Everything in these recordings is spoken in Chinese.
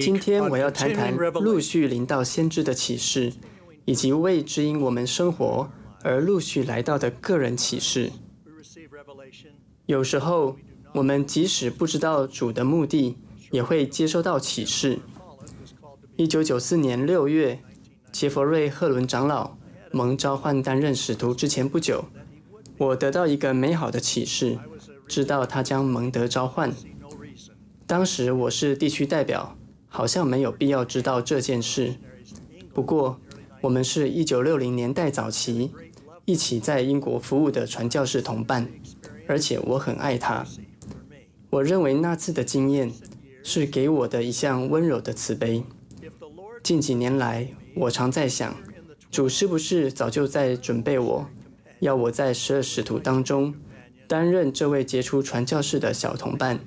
今天我要谈谈陆 revelation. 续临到先知的启示，以及为指引我们生活而陆续来到的个人启示。有时候，我们即使不知道主的目的，也会接收到启示。一九九四年六月，杰佛瑞·赫伦长老蒙召唤担任使徒之前不久，我得到一个美好的启示，知道他将蒙德召唤。当时我是地区代表，好像没有必要知道这件事。不过，我们是一九六零年代早期一起在英国服务的传教士同伴，而且我很爱他。我认为那次的经验是给我的一项温柔的慈悲。近几年来，我常在想，主是不是早就在准备我，要我在十二使徒当中担任这位杰出传教士的小同伴？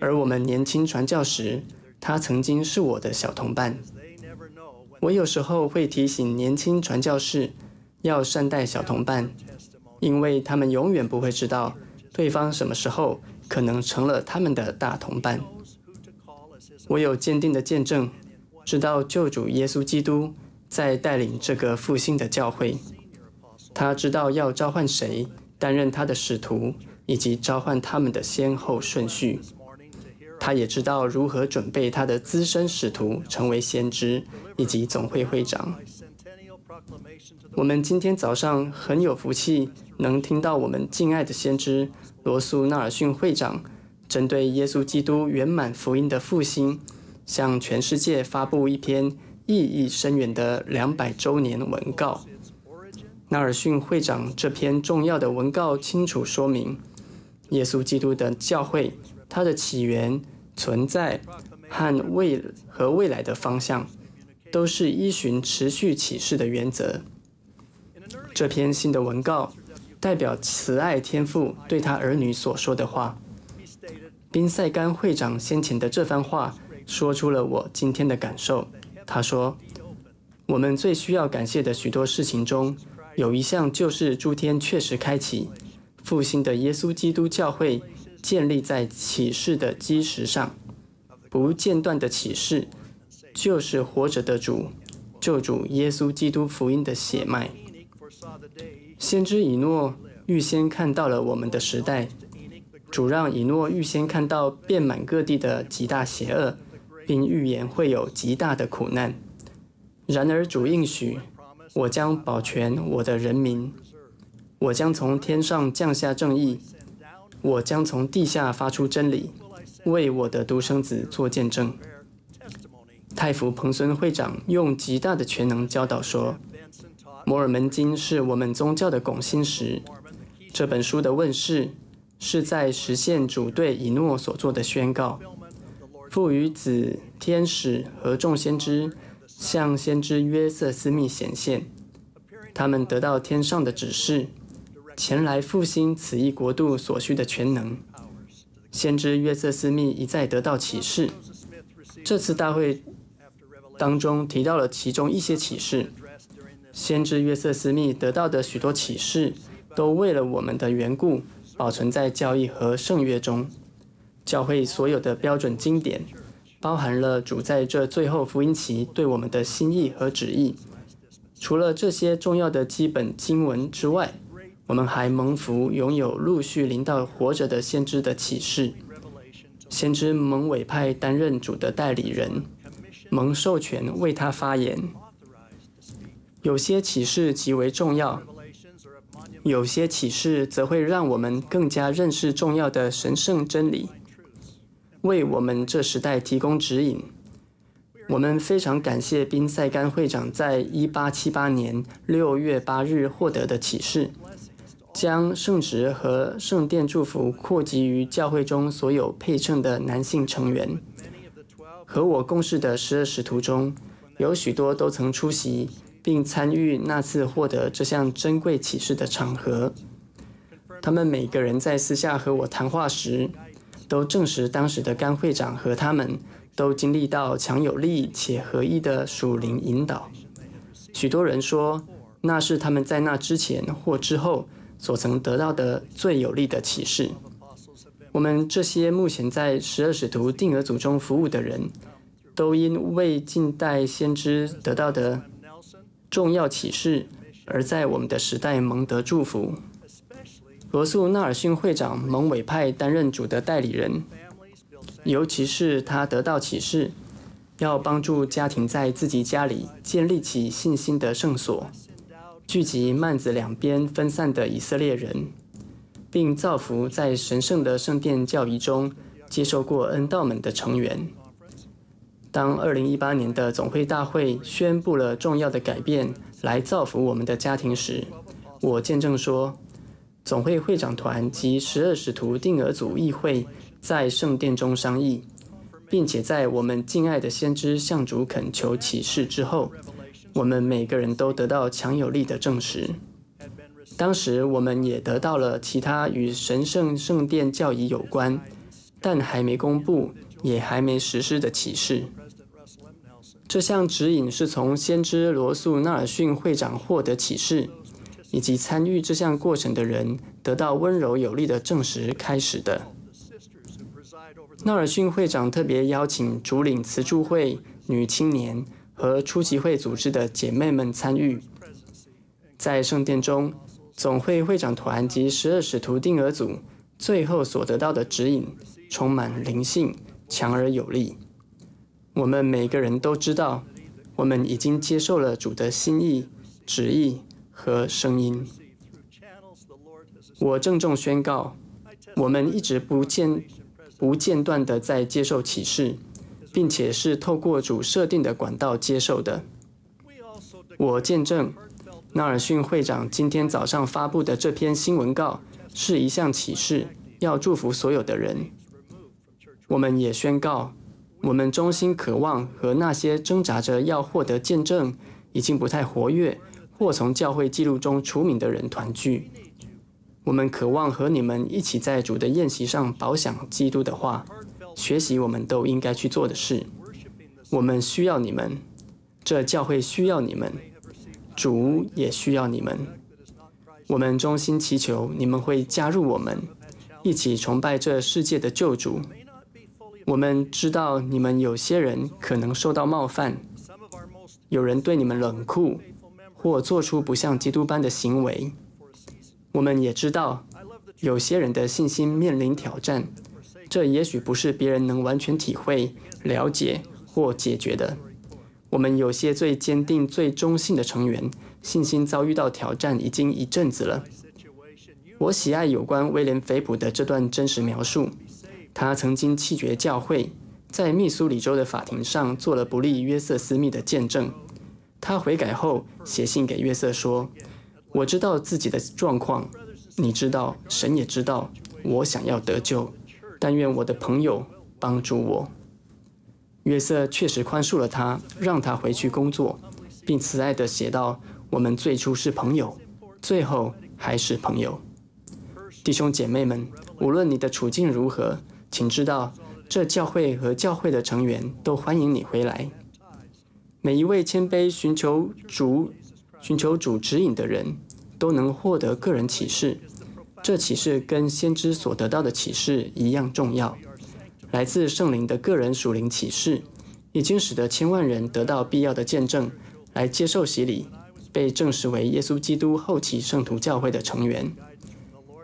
而我们年轻传教时，他曾经是我的小同伴。我有时候会提醒年轻传教士要善待小同伴，因为他们永远不会知道对方什么时候可能成了他们的大同伴。我有坚定的见证，知道救主耶稣基督在带领这个复兴的教会，他知道要召唤谁担任他的使徒，以及召唤他们的先后顺序。他也知道如何准备他的资深使徒成为先知以及总会会长。我们今天早上很有福气，能听到我们敬爱的先知罗素·纳尔逊会长针对耶稣基督圆满福音的复兴，向全世界发布一篇意义深远的两百周年文告。纳尔逊会长这篇重要的文告清楚说明，耶稣基督的教会，它的起源、存在和未和未来的方向，都是依循持续启示的原则。这篇新的文告代表慈爱天父对他儿女所说的话。宾塞甘会长先前的这番话，说出了我今天的感受。他说：“我们最需要感谢的许多事情中，有一项就是诸天确实开启，复兴的耶稣基督教会建立在启示的基石上，不间断的启示，就是活着的主，救主耶稣基督福音的血脉。”先知以诺预先看到了我们的时代，主让以诺预先看到遍满各地的极大邪恶，并预言会有极大的苦难。然而主应许，我将保全我的人民，我将从天上降下正义，我将从地下发出真理，为我的独生子做见证。太傅彭孙会长用极大的全能教导说，摩尔门经是我们宗教的拱心石。这本书的问世是在实现主对以诺所做的宣告，父与子、天使和众先知向先知约瑟斯密显现，他们得到天上的指示，前来复兴此一国度所需的全能。先知约瑟斯密一再得到启示，这次大会当中提到了其中一些启示。先知约瑟斯密得到的许多启示，都为了我们的缘故，保存在教义和圣约中。教会所有的标准经典，包含了主在这最后福音期对我们的心意和旨意。除了这些重要的基本经文之外，我们还蒙福拥有陆续临到活着的先知的启示。先知蒙委派担任主的代理人，蒙授权为他发言。有些启示极为重要。有些启示则会让我们更加认识重要的神圣真理，为我们这时代提供指引。我们非常感谢宾塞甘会长在一八七八年六月八日获得的启示，将圣职和圣殿祝福扩及于教会中所有配称的男性成员。和我共事的十二使徒中，有许多都曾出席并参与那次获得这项珍贵启示的场合。他们每个人在私下和我谈话时，都证实当时的甘会长和他们都经历到强有力且合一的属灵引导。许多人说，那是他们在那之前或之后所曾得到的最有力的启示。我们这些目前在十二使徒定额组中服务的人，都因为近代先知得到的重要启示，而在我们的时代蒙得祝福。罗素·纳尔逊会长蒙委派担任主的代理人，尤其是他得到启示，要帮助家庭在自己家里建立起信心的圣所，聚集曼子两边分散的以色列人，并造福在神圣的圣殿教仪中接受过恩道们的成员。当2018年的总会大会宣布了重要的改变来造福我们的家庭时，我见证说，总会会长团及十二使徒定额组议会在圣殿中商议，并且在我们敬爱的先知向主恳求启示之后，我们每个人都得到强有力的证实。当时我们也得到了其他与神圣圣殿教义有关，但还没公布也还没实施的启示。这项指引是从先知罗素·纳尔逊会长获得启示，以及参与这项过程的人得到温柔有力的证实开始的。纳尔逊会长特别邀请主领慈助会、女青年和初级会组织的姐妹们参与。在圣殿中，总会会长团及十二使徒定额组最后所得到的指引，充满灵性，强而有力。我们每个人都知道，我们已经接受了主的心意、旨意和声音。我郑重宣告，我们一直不间不间断地在接受启示，并且是透过主设定的管道接受的。我见证，纳尔逊会长今天早上发布的这篇新闻稿是一项启示，要祝福所有的人。我们也宣告。我们衷心渴望和那些挣扎着要获得见证、已经不太活跃或从教会记录中除名的人团聚。我们渴望和你们一起在主的宴席上饱享基督的话，学习我们都应该去做的事。我们需要你们，这教会需要你们，主也需要你们。我们衷心祈求你们会加入我们，一起崇拜这世界的救主。我们知道你们有些人可能受到冒犯，有人对你们冷酷，或做出不像基督般的行为。我们也知道有些人的信心面临挑战，这也许不是别人能完全体会、了解或解决的。我们有些最坚定、最忠信的成员，信心遭遇到挑战已经一阵子了。我喜爱有关威廉·菲普的这段真实描述。他曾经弃绝教会，在密苏里州的法庭上做了不利约瑟斯密的见证。他悔改后写信给约瑟说：“我知道自己的状况，你知道，神也知道，我想要得救，但愿我的朋友帮助我。”约瑟确实宽恕了他，让他回去工作，并慈爱地写道：“我们最初是朋友，最后还是朋友。”弟兄姐妹们，无论你的处境如何，请知道，这教会和教会的成员都欢迎你回来。每一位谦卑寻求主、寻求主指引的人，都能获得个人启示。这启示跟先知所得到的启示一样重要。来自圣灵的个人属灵启示，已经使得千万人得到必要的见证，来接受洗礼，被证实为耶稣基督后期圣徒教会的成员。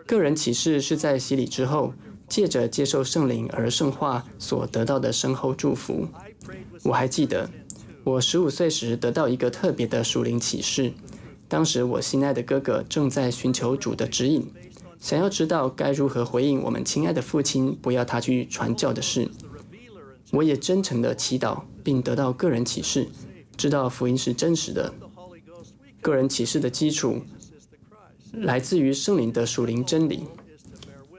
个人启示是在洗礼之后。借着接受圣灵而圣化所得到的深厚祝福，我还记得，我十五岁时得到一个特别的属灵启示。当时我心爱的哥哥正在寻求主的指引，想要知道该如何回应我们亲爱的父亲不要他去传教的事。我也真诚地祈祷，并得到个人启示，知道福音是真实的。个人启示的基础来自于圣灵的属灵真理。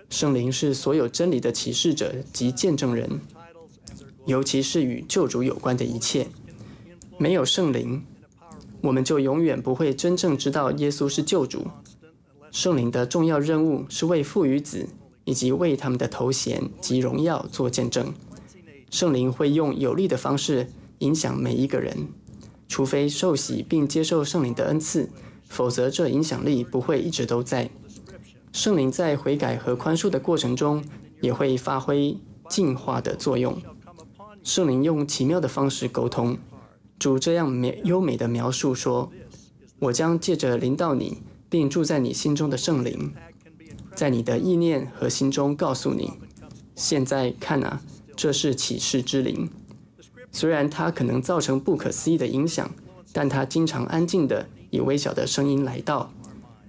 圣灵是所有真理的启示者及见证人，尤其是与救主有关的一切。没有圣灵，我们就永远不会真正知道耶稣是救主。圣灵的重要任务是为父与子以及为他们的头衔及荣耀做见证。圣灵会用有力的方式影响每一个人，除非受洗并接受圣灵的恩赐，否则这影响力不会一直都在。圣灵在悔改和宽恕的过程中，也会发挥净化的作用。圣灵用奇妙的方式沟通。主这样美优美的描述说：“我将借着临到你，并住在你心中的圣灵，在你的意念和心中告诉你。现在看啊，这是启示之灵。虽然它可能造成不可思议的影响，但它经常安静地以微小的声音来到。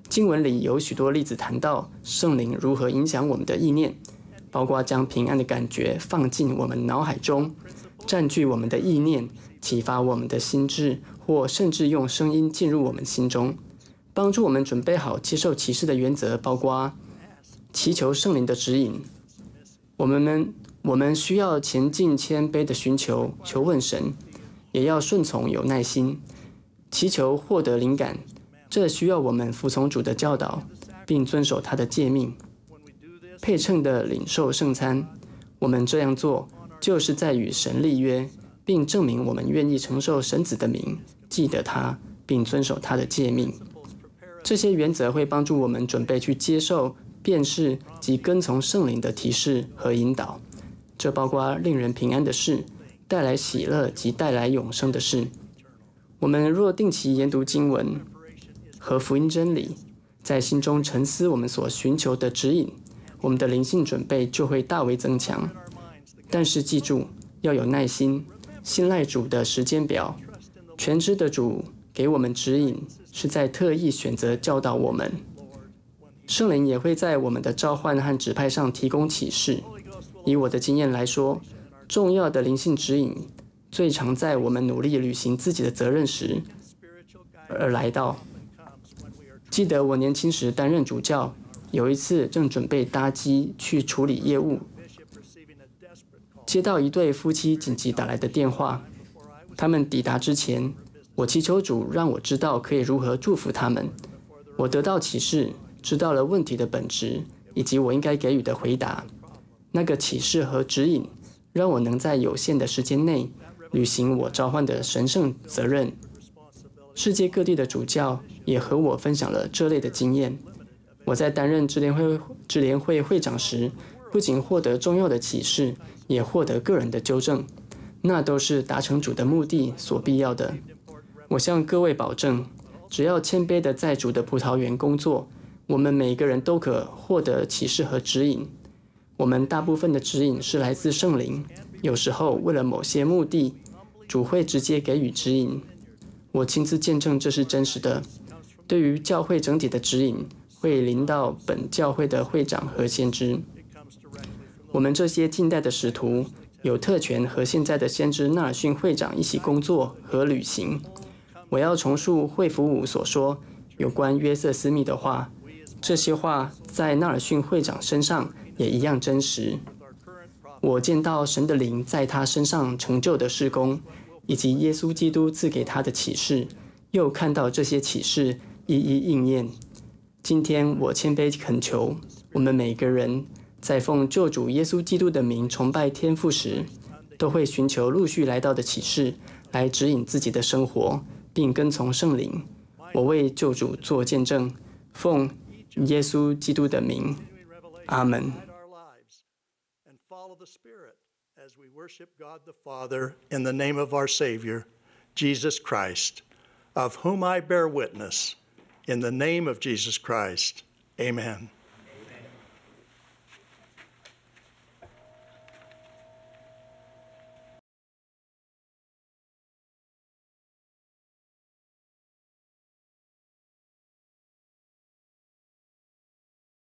经文里有许多例子谈到圣灵如何影响我们的意念，包括将平安的感觉放进我们脑海中，占据我们的意念。”启发我们的心智，或甚至用声音进入我们心中，帮助我们准备好接受启示的原则，包括祈求圣灵的指引。我们们我们需要前进谦卑的寻求，求问神，也要顺从有耐心，祈求获得灵感。这需要我们服从主的教导，并遵守他的诫命，配称的领受圣餐。我们这样做，就是在与神立约。并证明我们愿意承受神子的名，记得他，并遵守他的诫命。这些原则会帮助我们准备去接受、辨识及跟从圣灵的提示和引导。这包括令人平安的事、带来喜乐及带来永生的事。我们若定期研读经文和福音真理，在心中沉思我们所寻求的指引，我们的灵性准备就会大为增强。但是记住，要有耐心。信赖主的时间表，全知的主给我们指引，是在特意选择教导我们。圣灵也会在我们的召唤和指派上提供启示。以我的经验来说，重要的灵性指引最常在我们努力履行自己的责任时而来到。记得我年轻时担任主教，有一次正准备搭机去处理业务。接到一对夫妻紧急打来的电话，他们抵达之前，我祈求主让我知道可以如何祝福他们。我得到启示，知道了问题的本质以及我应该给予的回答。那个启示和指引，让我能在有限的时间内履行我召唤的神圣责任。世界各地的主教也和我分享了这类的经验。我在担任支联会支联会会长时，不仅获得重要的启示。也获得个人的纠正，那都是达成主的目的所必要的。我向各位保证，只要谦卑地在主的葡萄园工作，我们每个人都可获得启示和指引。我们大部分的指引是来自圣灵，有时候为了某些目的，主会直接给予指引。我亲自见证这是真实的。对于教会整体的指引，会临到本教会的会长和先知。我们这些近代的使徒有特权和现在的先知纳尔逊会长一起工作和旅行。我要重述惠福五所说有关约瑟斯密的话，这些话在纳尔逊会长身上也一样真实。我见到神的灵在他身上成就的事工，以及耶稣基督赐给他的启示，又看到这些启示一一应验。今天我谦卑恳求我们每个人。在奉救主耶稣基督的名崇拜天父时，都会寻求陆续来到的启示，来指引自己的生活，并跟从圣灵。我为救主做见证，奉耶稣基督的名，阿门。